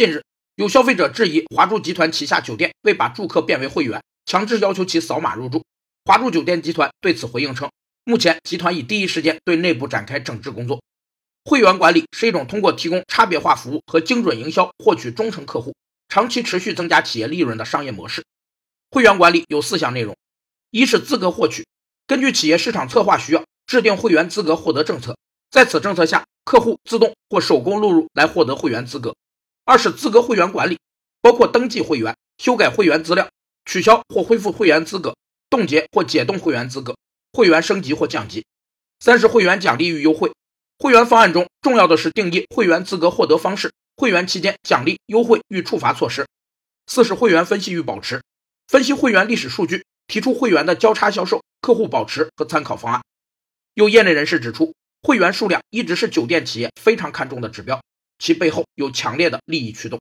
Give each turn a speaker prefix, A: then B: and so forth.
A: 近日，有消费者质疑华住集团旗下酒店未把住客变为会员，强制要求其扫码入住。华住酒店集团对此回应称，目前集团已第一时间对内部展开整治工作。会员管理是一种通过提供差别化服务和精准营销获取忠诚客户、长期持续增加企业利润的商业模式。会员管理有四项内容：一是资格获取，根据企业市场策划需要，制定会员资格获得政策，在此政策下，客户自动或手工录入来获得会员资格；二是资格会员管理，包括登记会员、修改会员资料、取消或恢复会员资格、冻结或解冻会员资格、会员升级或降级；三是会员奖励与优惠。会员方案中重要的是定义会员资格获得方式、会员期间奖励、优惠与处罚措施。四是会员分析与保持，分析会员历史数据，提出会员的交叉销售、客户保持和参考方案。有业内人士指出，会员数量一直是酒店企业非常看重的指标，其背后有强烈的利益驱动。